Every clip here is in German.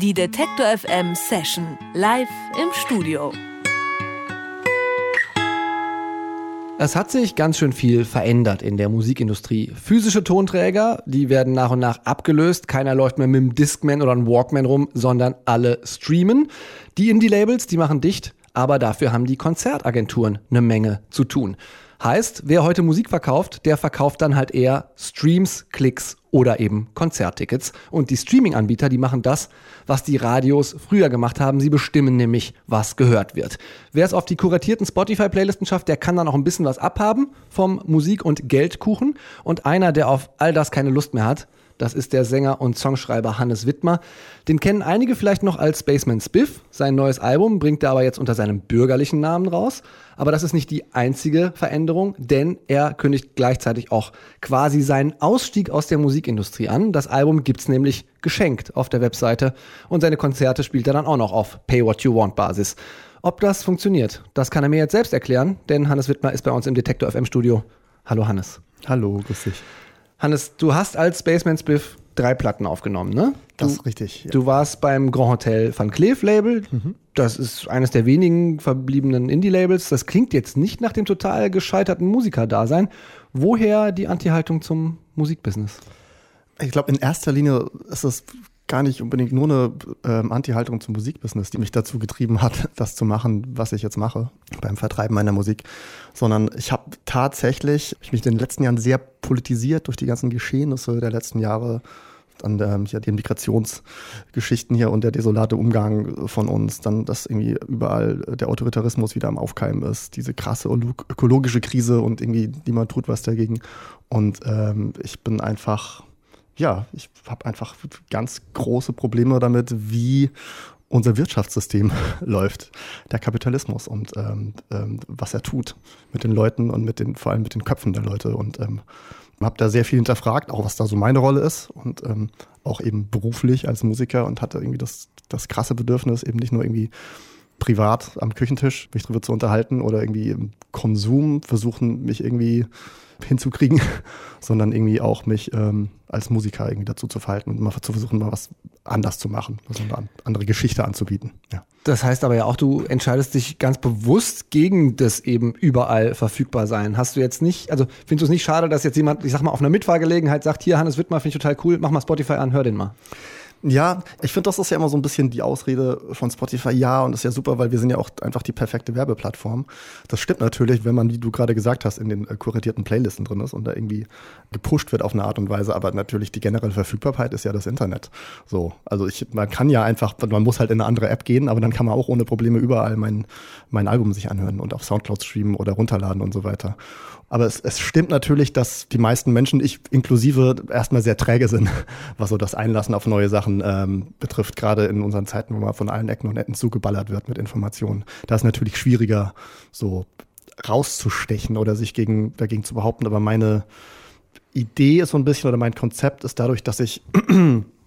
Die Detektor FM Session live im Studio. Es hat sich ganz schön viel verändert in der Musikindustrie. Physische Tonträger, die werden nach und nach abgelöst. Keiner läuft mehr mit einem Discman oder einem Walkman rum, sondern alle streamen. Die Indie-Labels, die machen dicht, aber dafür haben die Konzertagenturen eine Menge zu tun. Heißt, wer heute Musik verkauft, der verkauft dann halt eher Streams, Klicks oder eben Konzerttickets. Und die Streaming-Anbieter, die machen das, was die Radios früher gemacht haben. Sie bestimmen nämlich, was gehört wird. Wer es auf die kuratierten Spotify-Playlisten schafft, der kann dann auch ein bisschen was abhaben vom Musik- und Geldkuchen. Und einer, der auf all das keine Lust mehr hat, das ist der Sänger und Songschreiber Hannes Wittmer. Den kennen einige vielleicht noch als Spaceman Spiff. Sein neues Album bringt er aber jetzt unter seinem bürgerlichen Namen raus. Aber das ist nicht die einzige Veränderung, denn er kündigt gleichzeitig auch quasi seinen Ausstieg aus der Musikindustrie an. Das Album gibt's nämlich geschenkt auf der Webseite und seine Konzerte spielt er dann auch noch auf Pay What You Want Basis. Ob das funktioniert, das kann er mir jetzt selbst erklären, denn Hannes Wittmer ist bei uns im Detektor FM Studio. Hallo Hannes. Hallo, grüß dich. Hannes, du hast als Spaceman Spiff drei Platten aufgenommen, ne? Du, das ist richtig. Ja. Du warst beim Grand Hotel Van Cleef Label. Mhm. Das ist eines der wenigen verbliebenen Indie-Labels. Das klingt jetzt nicht nach dem total gescheiterten Musiker-Dasein. Woher die Anti-Haltung zum Musikbusiness? Ich glaube, in erster Linie ist es gar nicht unbedingt nur eine ähm, Anti-Haltung zum Musikbusiness, die mich dazu getrieben hat, das zu machen, was ich jetzt mache beim Vertreiben meiner Musik, sondern ich habe tatsächlich ich mich in den letzten Jahren sehr politisiert durch die ganzen Geschehnisse der letzten Jahre dann ähm, hier die Migrationsgeschichten hier und der desolate Umgang von uns, dann, dass irgendwie überall der Autoritarismus wieder am Aufkeimen ist, diese krasse ökologische Krise und irgendwie niemand tut was dagegen. Und ähm, ich bin einfach ja, ich habe einfach ganz große Probleme damit, wie unser Wirtschaftssystem läuft, der Kapitalismus und ähm, ähm, was er tut mit den Leuten und mit den, vor allem mit den Köpfen der Leute. Und ähm, habe da sehr viel hinterfragt, auch was da so meine Rolle ist und ähm, auch eben beruflich als Musiker und hatte irgendwie das, das krasse Bedürfnis, eben nicht nur irgendwie privat am Küchentisch mich drüber zu unterhalten oder irgendwie im Konsum versuchen, mich irgendwie hinzukriegen, sondern irgendwie auch mich ähm, als Musiker irgendwie dazu zu verhalten und mal zu versuchen, mal was anders zu machen, also eine andere Geschichte anzubieten. Ja. Das heißt aber ja auch, du entscheidest dich ganz bewusst gegen das eben überall verfügbar sein. Hast du jetzt nicht, also findest du es nicht schade, dass jetzt jemand, ich sag mal, auf einer Mitfahrgelegenheit sagt, hier Hannes Wittmer, finde ich total cool, mach mal Spotify an, hör den mal. Ja, ich finde, das ist ja immer so ein bisschen die Ausrede von Spotify. Ja, und ist ja super, weil wir sind ja auch einfach die perfekte Werbeplattform. Das stimmt natürlich, wenn man, wie du gerade gesagt hast, in den äh, kuratierten Playlisten drin ist und da irgendwie gepusht wird auf eine Art und Weise. Aber natürlich die generelle Verfügbarkeit ist ja das Internet. So, also ich, man kann ja einfach, man muss halt in eine andere App gehen, aber dann kann man auch ohne Probleme überall mein, mein Album sich anhören und auf Soundcloud streamen oder runterladen und so weiter. Aber es, es stimmt natürlich, dass die meisten Menschen, ich inklusive, erstmal sehr träge sind, was so das Einlassen auf neue Sachen ähm, betrifft, gerade in unseren Zeiten, wo man von allen Ecken und Enden zugeballert wird mit Informationen. Da ist natürlich schwieriger, so rauszustechen oder sich gegen, dagegen zu behaupten. Aber meine Idee ist so ein bisschen, oder mein Konzept ist dadurch, dass ich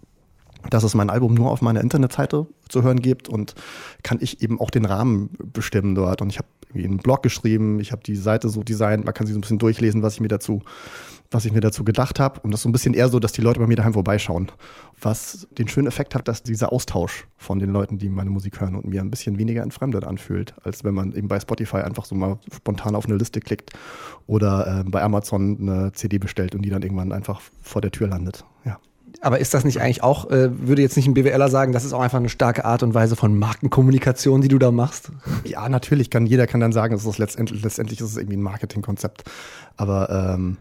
dass es mein Album nur auf meiner Internetseite zu hören gibt und kann ich eben auch den Rahmen bestimmen dort. Und ich habe einen Blog geschrieben, ich habe die Seite so designt, man kann sich so ein bisschen durchlesen, was ich mir dazu, was ich mir dazu gedacht habe. Und das ist so ein bisschen eher so, dass die Leute bei mir daheim vorbeischauen. Was den schönen Effekt hat, dass dieser Austausch von den Leuten, die meine Musik hören und mir ein bisschen weniger entfremdet anfühlt, als wenn man eben bei Spotify einfach so mal spontan auf eine Liste klickt oder äh, bei Amazon eine CD bestellt und die dann irgendwann einfach vor der Tür landet. Ja. Aber ist das nicht eigentlich auch, äh, würde jetzt nicht ein BWLer sagen, das ist auch einfach eine starke Art und Weise von Markenkommunikation, die du da machst? Ja, natürlich kann jeder kann dann sagen, es ist letztendlich, letztendlich ist es irgendwie ein Marketingkonzept. Aber ähm,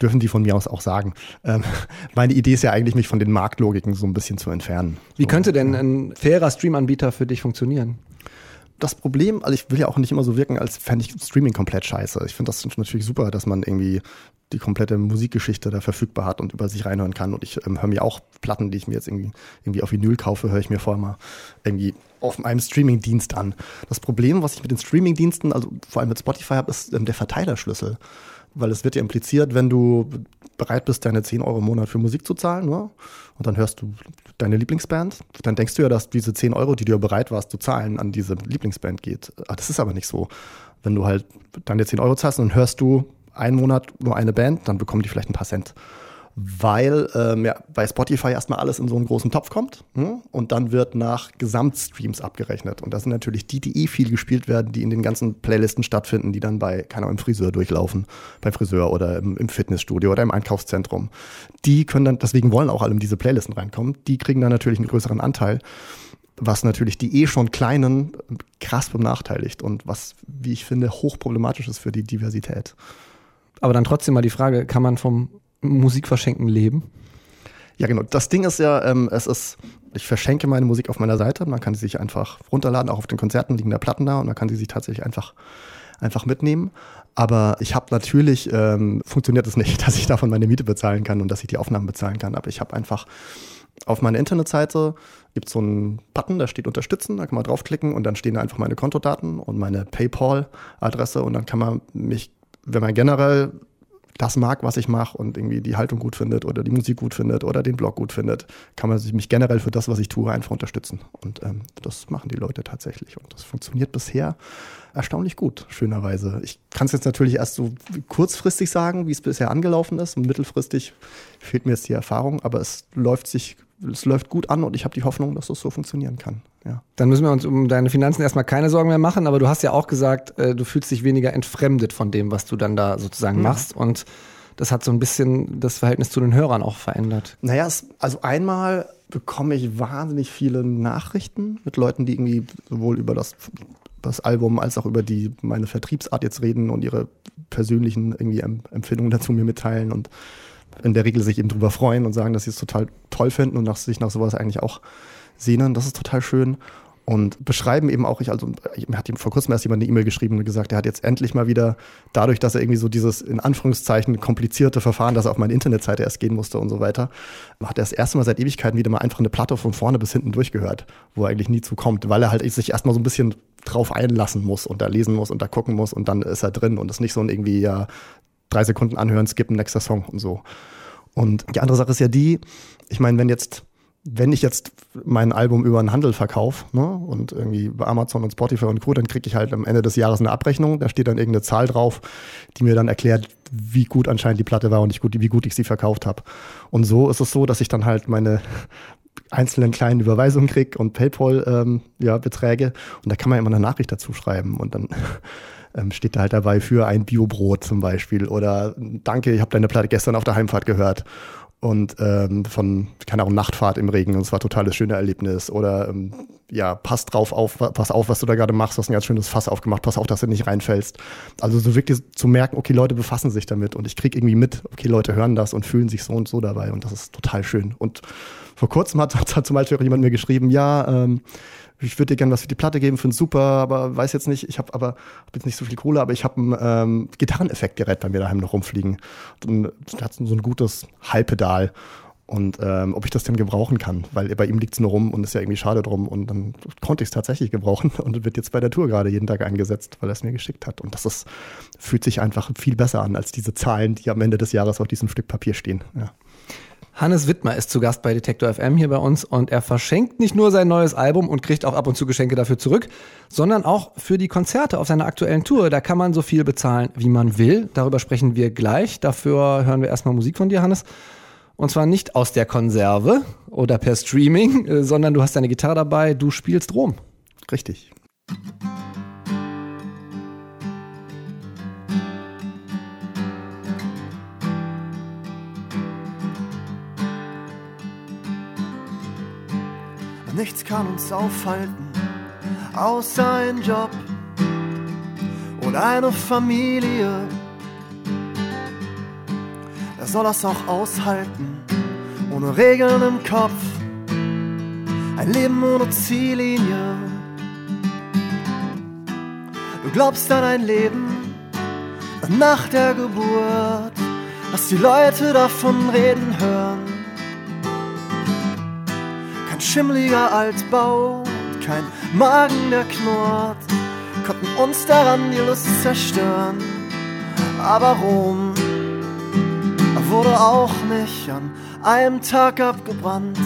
dürfen die von mir aus auch sagen. Ähm, meine Idee ist ja eigentlich, mich von den Marktlogiken so ein bisschen zu entfernen. Wie so, könnte denn ein fairer Streamanbieter für dich funktionieren? Das Problem, also ich will ja auch nicht immer so wirken, als fände ich Streaming komplett scheiße. Ich finde das natürlich super, dass man irgendwie die komplette Musikgeschichte da verfügbar hat und über sich reinhören kann. Und ich ähm, höre mir auch Platten, die ich mir jetzt irgendwie, irgendwie auf Vinyl kaufe, höre ich mir vorher mal irgendwie auf einem Streamingdienst an. Das Problem, was ich mit den Streamingdiensten, also vor allem mit Spotify habe, ist ähm, der Verteilerschlüssel. Weil es wird ja impliziert, wenn du bereit bist, deine 10 Euro im Monat für Musik zu zahlen, ne? Und dann hörst du deine Lieblingsband, dann denkst du ja, dass diese 10 Euro, die du ja bereit warst zu zahlen, an diese Lieblingsband geht. Ah, das ist aber nicht so. Wenn du halt deine 10 Euro zahlst, dann hörst du einen Monat nur eine Band, dann bekommen die vielleicht ein paar Cent. Weil ähm, ja, bei Spotify erstmal alles in so einen großen Topf kommt hm? und dann wird nach Gesamtstreams abgerechnet. Und das sind natürlich die, die eh viel gespielt werden, die in den ganzen Playlisten stattfinden, die dann bei, keine Ahnung, im Friseur durchlaufen, beim Friseur oder im, im Fitnessstudio oder im Einkaufszentrum. Die können dann, deswegen wollen auch alle in diese Playlisten reinkommen, die kriegen dann natürlich einen größeren Anteil was natürlich die eh schon kleinen krass benachteiligt und was, wie ich finde, hochproblematisch ist für die Diversität. Aber dann trotzdem mal die Frage, kann man vom Musikverschenken leben? Ja, genau. Das Ding ist ja, ähm, es ist, ich verschenke meine Musik auf meiner Seite. Man kann sie sich einfach runterladen, auch auf den Konzerten liegen da Platten da und man kann sie sich tatsächlich einfach, einfach mitnehmen. Aber ich habe natürlich, ähm, funktioniert es nicht, dass ich davon meine Miete bezahlen kann und dass ich die Aufnahmen bezahlen kann. Aber ich habe einfach auf meiner Internetseite gibt es so einen Button, da steht Unterstützen, da kann man draufklicken und dann stehen da einfach meine Kontodaten und meine PayPal-Adresse und dann kann man mich, wenn man generell das mag, was ich mache und irgendwie die Haltung gut findet oder die Musik gut findet oder den Blog gut findet, kann man sich mich generell für das, was ich tue, einfach unterstützen. Und ähm, das machen die Leute tatsächlich. Und das funktioniert bisher erstaunlich gut, schönerweise. Ich kann es jetzt natürlich erst so kurzfristig sagen, wie es bisher angelaufen ist. Und mittelfristig fehlt mir jetzt die Erfahrung, aber es läuft sich es läuft gut an und ich habe die Hoffnung, dass das so funktionieren kann. Ja. Dann müssen wir uns um deine Finanzen erstmal keine Sorgen mehr machen, aber du hast ja auch gesagt, äh, du fühlst dich weniger entfremdet von dem, was du dann da sozusagen mhm. machst und das hat so ein bisschen das Verhältnis zu den Hörern auch verändert. Naja, es, also einmal bekomme ich wahnsinnig viele Nachrichten mit Leuten, die irgendwie sowohl über das, das Album als auch über die, meine Vertriebsart jetzt reden und ihre persönlichen irgendwie Empfindungen dazu mir mitteilen und in der Regel sich eben drüber freuen und sagen, dass sie es total toll finden und nach, sich nach sowas eigentlich auch sehnen. Das ist total schön. Und beschreiben eben auch, ich, also, mir hat vor kurzem erst jemand eine E-Mail geschrieben und gesagt, er hat jetzt endlich mal wieder, dadurch, dass er irgendwie so dieses, in Anführungszeichen, komplizierte Verfahren, dass er auf meine Internetseite erst gehen musste und so weiter, hat er das erste Mal seit Ewigkeiten wieder mal einfach eine Platte von vorne bis hinten durchgehört, wo er eigentlich nie zukommt, weil er halt sich erstmal so ein bisschen drauf einlassen muss und da lesen muss und da gucken muss und dann ist er drin und ist nicht so ein irgendwie, ja, drei Sekunden anhören, skippen, nächster Song und so. Und die andere Sache ist ja die, ich meine, wenn jetzt, wenn ich jetzt mein Album über einen Handel verkaufe ne, und irgendwie bei Amazon und Spotify und Co., dann kriege ich halt am Ende des Jahres eine Abrechnung, da steht dann irgendeine Zahl drauf, die mir dann erklärt, wie gut anscheinend die Platte war und gut, wie gut ich sie verkauft habe. Und so ist es so, dass ich dann halt meine einzelnen kleinen Überweisungen kriege und PayPal-Beträge ähm, ja, und da kann man immer eine Nachricht dazu schreiben und dann ähm, steht da halt dabei für ein Biobrot zum Beispiel. Oder danke, ich habe deine Platte gestern auf der Heimfahrt gehört. Und ähm, von, keine Ahnung, Nachtfahrt im Regen. Und es war totales schönes Erlebnis. Oder ähm, ja, pass drauf auf, pass auf, was du da gerade machst, du hast ein ganz schönes Fass aufgemacht, pass auf, dass du nicht reinfällst. Also so wirklich zu merken, okay, Leute befassen sich damit. Und ich kriege irgendwie mit, okay, Leute hören das und fühlen sich so und so dabei. Und das ist total schön. Und vor kurzem hat, hat zum Beispiel auch jemand mir geschrieben, ja, ähm, ich würde dir gerne was für die Platte geben, finde super, aber weiß jetzt nicht, ich habe aber hab jetzt nicht so viel Kohle, aber ich habe ein ähm, Gitarreneffektgerät bei mir daheim noch rumfliegen. Und hat so ein gutes Halbpedal. Und ähm, ob ich das denn gebrauchen kann, weil bei ihm liegt es nur rum und ist ja irgendwie schade drum. Und dann konnte ich es tatsächlich gebrauchen und wird jetzt bei der Tour gerade jeden Tag eingesetzt, weil er es mir geschickt hat. Und das ist, fühlt sich einfach viel besser an als diese Zahlen, die am Ende des Jahres auf diesem Stück Papier stehen. Ja. Hannes Wittmer ist zu Gast bei Detektor FM hier bei uns und er verschenkt nicht nur sein neues Album und kriegt auch ab und zu Geschenke dafür zurück, sondern auch für die Konzerte auf seiner aktuellen Tour. Da kann man so viel bezahlen, wie man will. Darüber sprechen wir gleich. Dafür hören wir erstmal Musik von dir, Hannes. Und zwar nicht aus der Konserve oder per Streaming, äh, sondern du hast deine Gitarre dabei, du spielst Rom. Richtig. Nichts kann uns aufhalten, außer ein Job und eine Familie. Wer soll das auch aushalten, ohne Regeln im Kopf? Ein Leben ohne Ziellinie. Du glaubst an ein Leben nach der Geburt, dass die Leute davon reden hören schimmliger Altbau kein Magen, der knurrt, konnten uns daran die Lust zerstören. Aber Rom wurde auch nicht an einem Tag abgebrannt.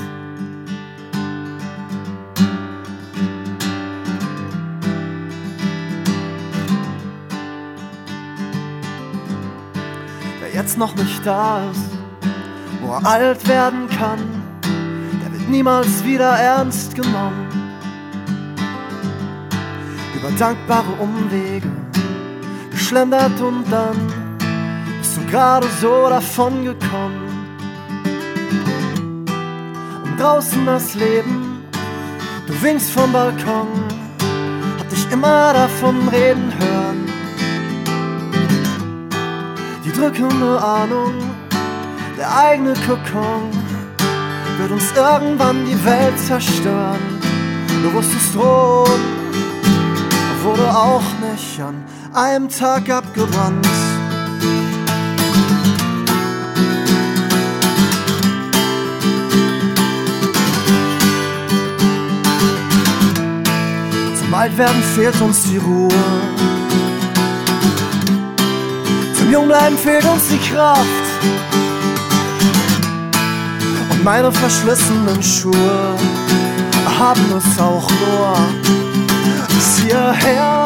Wer jetzt noch nicht da ist, wo er alt werden kann, niemals wieder ernst genommen. Über dankbare Umwege geschlendert und dann bist du gerade so davon gekommen. Und draußen das Leben, du winkst vom Balkon, hab dich immer davon reden hören. Die drückende Ahnung, der eigene Kokon wird uns irgendwann die Welt zerstören. Du wusstest Rom wurde auch nicht an einem Tag abgebrannt. Zum Altwerden fehlt uns die Ruhe. Zum Jungbleiben fehlt uns die Kraft. Meine verschlissenen Schuhe haben es auch nur bis hierher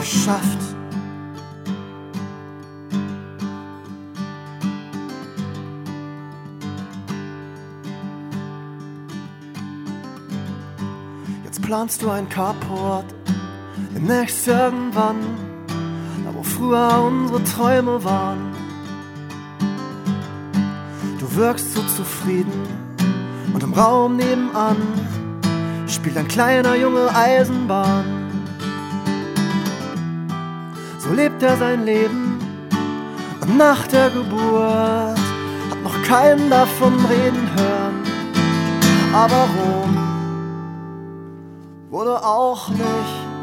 geschafft. Jetzt planst du ein Carport, demnächst irgendwann, da wo früher unsere Träume waren. Wirkst so zufrieden und im Raum nebenan spielt ein kleiner Junge Eisenbahn. So lebt er sein Leben und nach der Geburt hat noch keinen davon reden hören. Aber Rom wurde auch nicht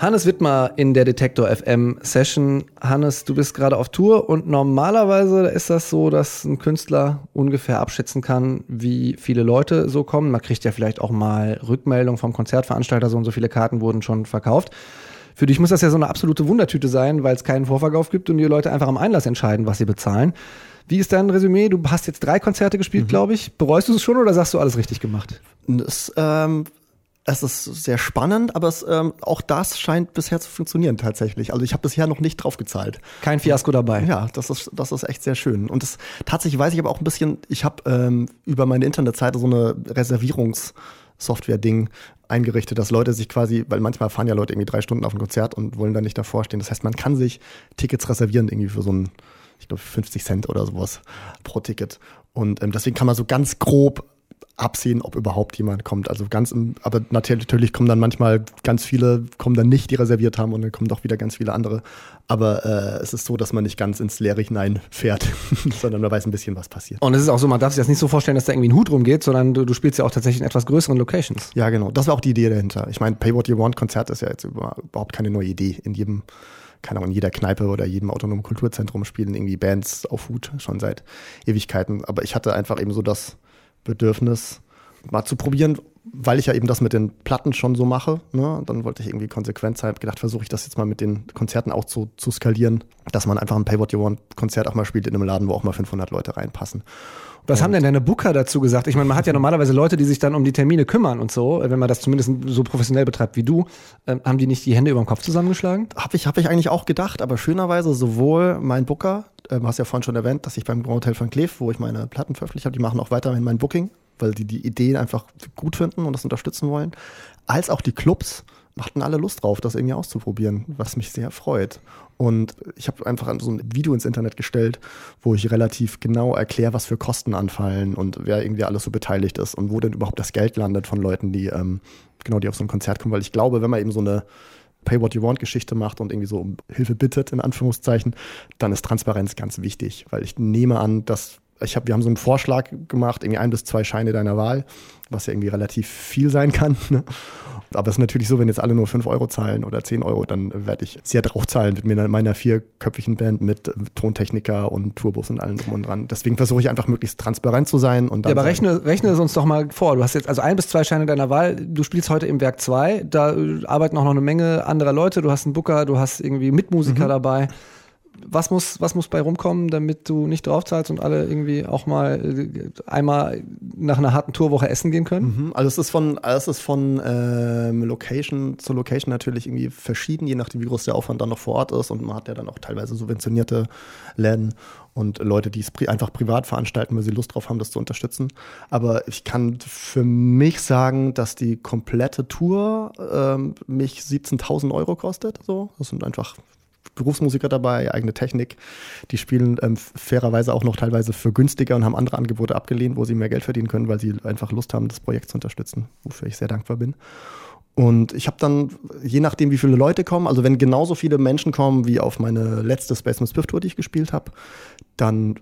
Hannes Wittmer in der Detektor FM Session. Hannes, du bist gerade auf Tour und normalerweise ist das so, dass ein Künstler ungefähr abschätzen kann, wie viele Leute so kommen. Man kriegt ja vielleicht auch mal Rückmeldung vom Konzertveranstalter, so und so viele Karten wurden schon verkauft. Für dich muss das ja so eine absolute Wundertüte sein, weil es keinen Vorverkauf gibt und die Leute einfach am Einlass entscheiden, was sie bezahlen. Wie ist dein Resümee? Du hast jetzt drei Konzerte gespielt, mhm. glaube ich. Bereust du es schon oder sagst du alles richtig gemacht? Das, ähm, es ist sehr spannend, aber es, ähm, auch das scheint bisher zu funktionieren tatsächlich. Also ich habe bisher noch nicht drauf gezahlt. Kein Fiasko dabei. Ja, das ist, das ist echt sehr schön. Und das, tatsächlich weiß ich aber auch ein bisschen, ich habe ähm, über meine Internetseite so eine Reservierungssoftware-Ding eingerichtet, dass Leute sich quasi, weil manchmal fahren ja Leute irgendwie drei Stunden auf ein Konzert und wollen da nicht davor stehen. Das heißt, man kann sich Tickets reservieren irgendwie für so ein, ich glaube, 50 Cent oder sowas pro Ticket. Und ähm, deswegen kann man so ganz grob absehen, ob überhaupt jemand kommt. Also ganz im, aber natürlich kommen dann manchmal ganz viele, kommen dann nicht, die reserviert haben und dann kommen doch wieder ganz viele andere. Aber äh, es ist so, dass man nicht ganz ins Leere hineinfährt, sondern man weiß ein bisschen, was passiert. Und es ist auch so, man darf sich das nicht so vorstellen, dass da irgendwie ein Hut rumgeht, sondern du, du spielst ja auch tatsächlich in etwas größeren Locations. Ja, genau. Das war auch die Idee dahinter. Ich meine, Pay What You Want Konzert ist ja jetzt überhaupt keine neue Idee. In jedem keine Ahnung, in jeder Kneipe oder jedem autonomen Kulturzentrum spielen irgendwie Bands auf Hut schon seit Ewigkeiten. Aber ich hatte einfach eben so das, Bedürfnis, mal zu probieren, weil ich ja eben das mit den Platten schon so mache. Ne? Dann wollte ich irgendwie konsequent sein, habe gedacht, versuche ich das jetzt mal mit den Konzerten auch zu, zu skalieren, dass man einfach ein Pay What You Want Konzert auch mal spielt in einem Laden, wo auch mal 500 Leute reinpassen. Was haben denn deine Booker dazu gesagt? Ich meine, man hat ja normalerweise Leute, die sich dann um die Termine kümmern und so, wenn man das zumindest so professionell betreibt wie du. Ähm, haben die nicht die Hände über den Kopf zusammengeschlagen? Habe ich, hab ich eigentlich auch gedacht, aber schönerweise sowohl mein Booker, äh, hast ja vorhin schon erwähnt, dass ich beim Grand Hotel von Cleve, wo ich meine Platten veröffentlicht habe, die machen auch weiterhin mein Booking weil die die Ideen einfach gut finden und das unterstützen wollen, als auch die Clubs hatten alle Lust drauf, das irgendwie auszuprobieren, was mich sehr freut. Und ich habe einfach so ein Video ins Internet gestellt, wo ich relativ genau erkläre, was für Kosten anfallen und wer irgendwie alles so beteiligt ist und wo denn überhaupt das Geld landet von Leuten, die ähm, genau die auf so ein Konzert kommen. Weil ich glaube, wenn man eben so eine Pay What You Want Geschichte macht und irgendwie so um Hilfe bittet, in Anführungszeichen, dann ist Transparenz ganz wichtig, weil ich nehme an, dass ich hab, wir haben so einen Vorschlag gemacht, irgendwie ein bis zwei Scheine deiner Wahl, was ja irgendwie relativ viel sein kann. Ne? Aber es ist natürlich so, wenn jetzt alle nur fünf Euro zahlen oder zehn Euro, dann werde ich sehr drauf zahlen mit meiner vierköpfigen Band mit Tontechniker und Tourbus und allem drum und dran. Deswegen versuche ich einfach möglichst transparent zu sein. Und ja, aber rechne, rechne es uns doch mal vor. Du hast jetzt also ein bis zwei Scheine deiner Wahl. Du spielst heute im Werk zwei. Da arbeiten auch noch eine Menge anderer Leute. Du hast einen Booker, du hast irgendwie Mitmusiker mhm. dabei was muss, was muss bei rumkommen, damit du nicht draufzahlst und alle irgendwie auch mal äh, einmal nach einer harten Tourwoche essen gehen können? Mhm. Also es ist von, es ist von ähm, Location zu Location natürlich irgendwie verschieden, je nachdem, wie groß der Aufwand dann noch vor Ort ist. Und man hat ja dann auch teilweise subventionierte Läden und Leute, die es pri einfach privat veranstalten, weil sie Lust drauf haben, das zu unterstützen. Aber ich kann für mich sagen, dass die komplette Tour ähm, mich 17.000 Euro kostet. So, das sind einfach Berufsmusiker dabei, eigene Technik. Die spielen ähm, fairerweise auch noch teilweise für günstiger und haben andere Angebote abgelehnt, wo sie mehr Geld verdienen können, weil sie einfach Lust haben, das Projekt zu unterstützen, wofür ich sehr dankbar bin. Und ich habe dann, je nachdem, wie viele Leute kommen, also wenn genauso viele Menschen kommen wie auf meine letzte Spaceman Spiff Tour, die ich gespielt habe, dann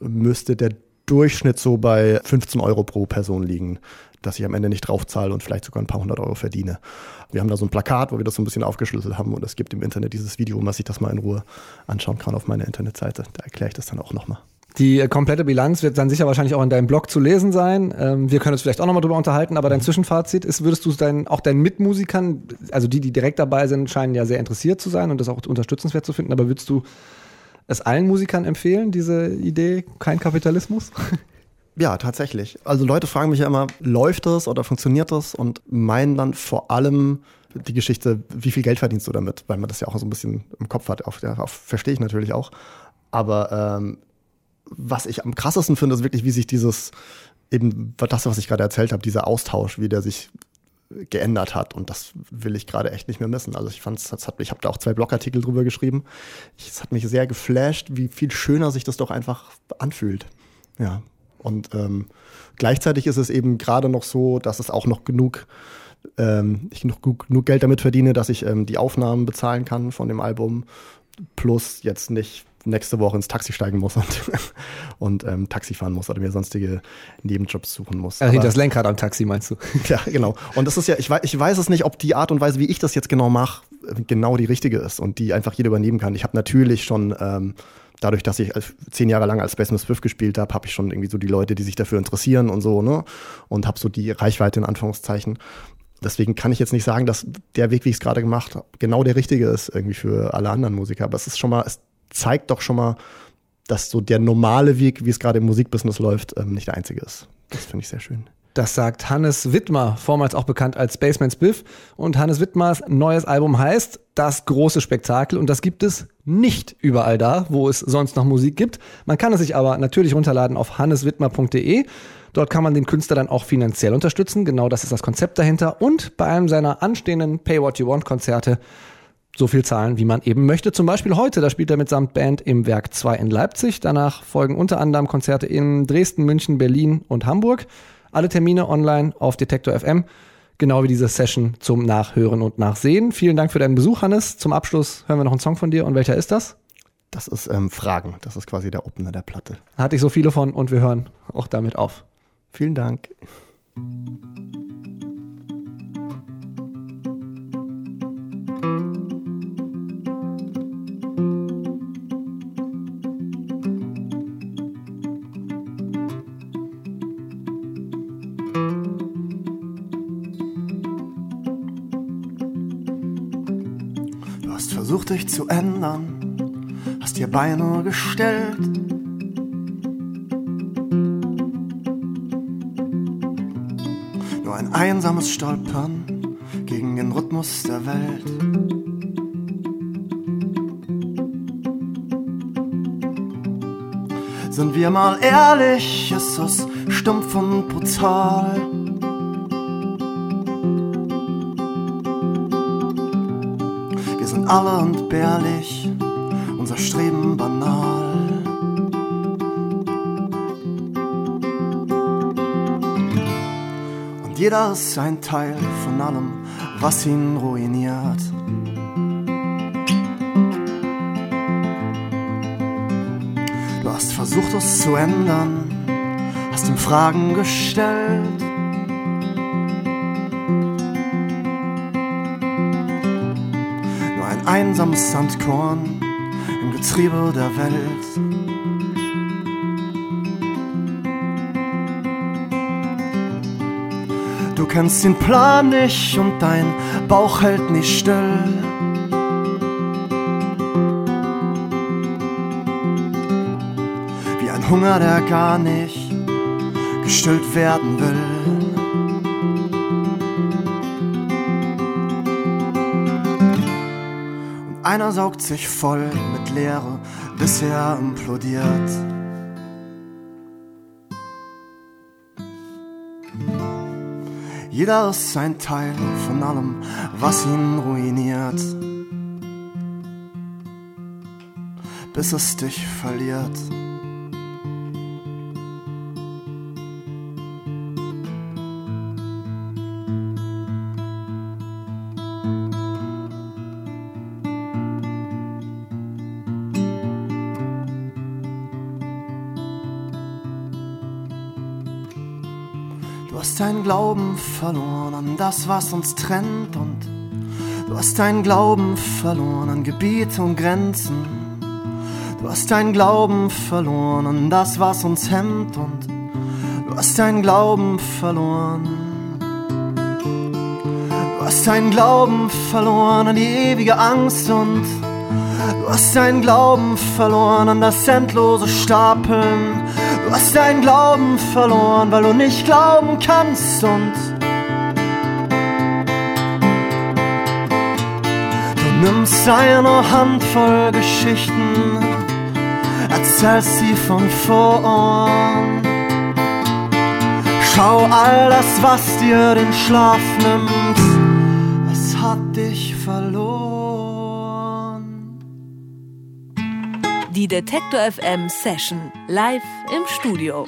müsste der Durchschnitt so bei 15 Euro pro Person liegen, dass ich am Ende nicht draufzahle und vielleicht sogar ein paar hundert Euro verdiene. Wir haben da so ein Plakat, wo wir das so ein bisschen aufgeschlüsselt haben und es gibt im Internet dieses Video, wo man sich das mal in Ruhe anschauen kann auf meiner Internetseite. Da erkläre ich das dann auch nochmal. Die äh, komplette Bilanz wird dann sicher wahrscheinlich auch in deinem Blog zu lesen sein. Ähm, wir können uns vielleicht auch nochmal drüber unterhalten, aber dein Zwischenfazit ist, würdest du dein, auch deinen Mitmusikern, also die, die direkt dabei sind, scheinen ja sehr interessiert zu sein und das auch unterstützenswert zu finden, aber würdest du es allen Musikern empfehlen, diese Idee, kein Kapitalismus? Ja, tatsächlich. Also Leute fragen mich ja immer, läuft das oder funktioniert das? Und meinen dann vor allem die Geschichte, wie viel Geld verdienst du damit? Weil man das ja auch so ein bisschen im Kopf hat. Auf, auf verstehe ich natürlich auch. Aber ähm, was ich am krassesten finde, ist wirklich, wie sich dieses, eben das, was ich gerade erzählt habe, dieser Austausch, wie der sich geändert hat. Und das will ich gerade echt nicht mehr missen. Also ich fand es, ich habe da auch zwei Blogartikel drüber geschrieben. Es hat mich sehr geflasht, wie viel schöner sich das doch einfach anfühlt. Ja. Und ähm, gleichzeitig ist es eben gerade noch so, dass es auch noch genug ähm, ich genug, genug Geld damit verdiene, dass ich ähm, die Aufnahmen bezahlen kann von dem Album, plus jetzt nicht nächste Woche ins Taxi steigen muss und, und ähm, Taxi fahren muss oder mir sonstige Nebenjobs suchen muss. Also hinter das Lenkrad am Taxi meinst du? Ja, genau. Und das ist ja, ich weiß, ich weiß es nicht, ob die Art und Weise, wie ich das jetzt genau mache, genau die richtige ist und die einfach jeder übernehmen kann. Ich habe natürlich schon ähm, dadurch, dass ich zehn Jahre lang als Spaceman Swift gespielt habe, habe ich schon irgendwie so die Leute, die sich dafür interessieren und so, ne? Und habe so die Reichweite in Anführungszeichen. Deswegen kann ich jetzt nicht sagen, dass der Weg, wie ich es gerade gemacht habe, genau der richtige ist irgendwie für alle anderen Musiker. Aber es ist schon mal, es zeigt doch schon mal, dass so der normale Weg, wie es gerade im Musikbusiness läuft, ähm, nicht der einzige ist. Das finde ich sehr schön. Das sagt Hannes Wittmer, vormals auch bekannt als Spaceman's Biff. Und Hannes Wittmers neues Album heißt Das große Spektakel. Und das gibt es nicht überall da, wo es sonst noch Musik gibt. Man kann es sich aber natürlich runterladen auf hanneswittmer.de. Dort kann man den Künstler dann auch finanziell unterstützen. Genau das ist das Konzept dahinter. Und bei einem seiner anstehenden Pay What You Want Konzerte so viel zahlen, wie man eben möchte. Zum Beispiel heute, da spielt er mitsamt Band im Werk 2 in Leipzig. Danach folgen unter anderem Konzerte in Dresden, München, Berlin und Hamburg. Alle Termine online auf Detektor FM, genau wie diese Session zum Nachhören und Nachsehen. Vielen Dank für deinen Besuch, Hannes. Zum Abschluss hören wir noch einen Song von dir. Und welcher ist das? Das ist ähm, Fragen. Das ist quasi der Opener der Platte. Hatte ich so viele von und wir hören auch damit auf. Vielen Dank. Versucht dich zu ändern, hast dir Beine gestellt. Nur ein einsames Stolpern gegen den Rhythmus der Welt. Sind wir mal ehrlich, ist es stumpf und brutal. Alle entbehrlich, unser Streben banal. Und jeder ist ein Teil von allem, was ihn ruiniert. Du hast versucht, es zu ändern, hast ihm Fragen gestellt einsames Sandkorn im Getriebe der Welt. Du kennst den Plan nicht und dein Bauch hält nicht still. Ein Hunger, der gar nicht gestillt werden will. Einer saugt sich voll mit Leere, bis er implodiert. Jeder ist ein Teil von allem, was ihn ruiniert. Bis es dich verliert. Hast deinen Glauben verloren an das, was uns trennt und du hast deinen Glauben verloren an Gebiete und Grenzen. Du hast deinen Glauben verloren an das, was uns hemmt und du hast deinen Glauben verloren. Du hast deinen Glauben verloren an die ewige Angst und du hast deinen Glauben verloren an das endlose Stapeln. Hast deinen Glauben verloren, weil du nicht glauben kannst und du nimmst eine Handvoll Geschichten, erzählst sie von vorn. Schau all das, was dir den Schlaf nimmt, es hat dich Detektor FM Session live im Studio.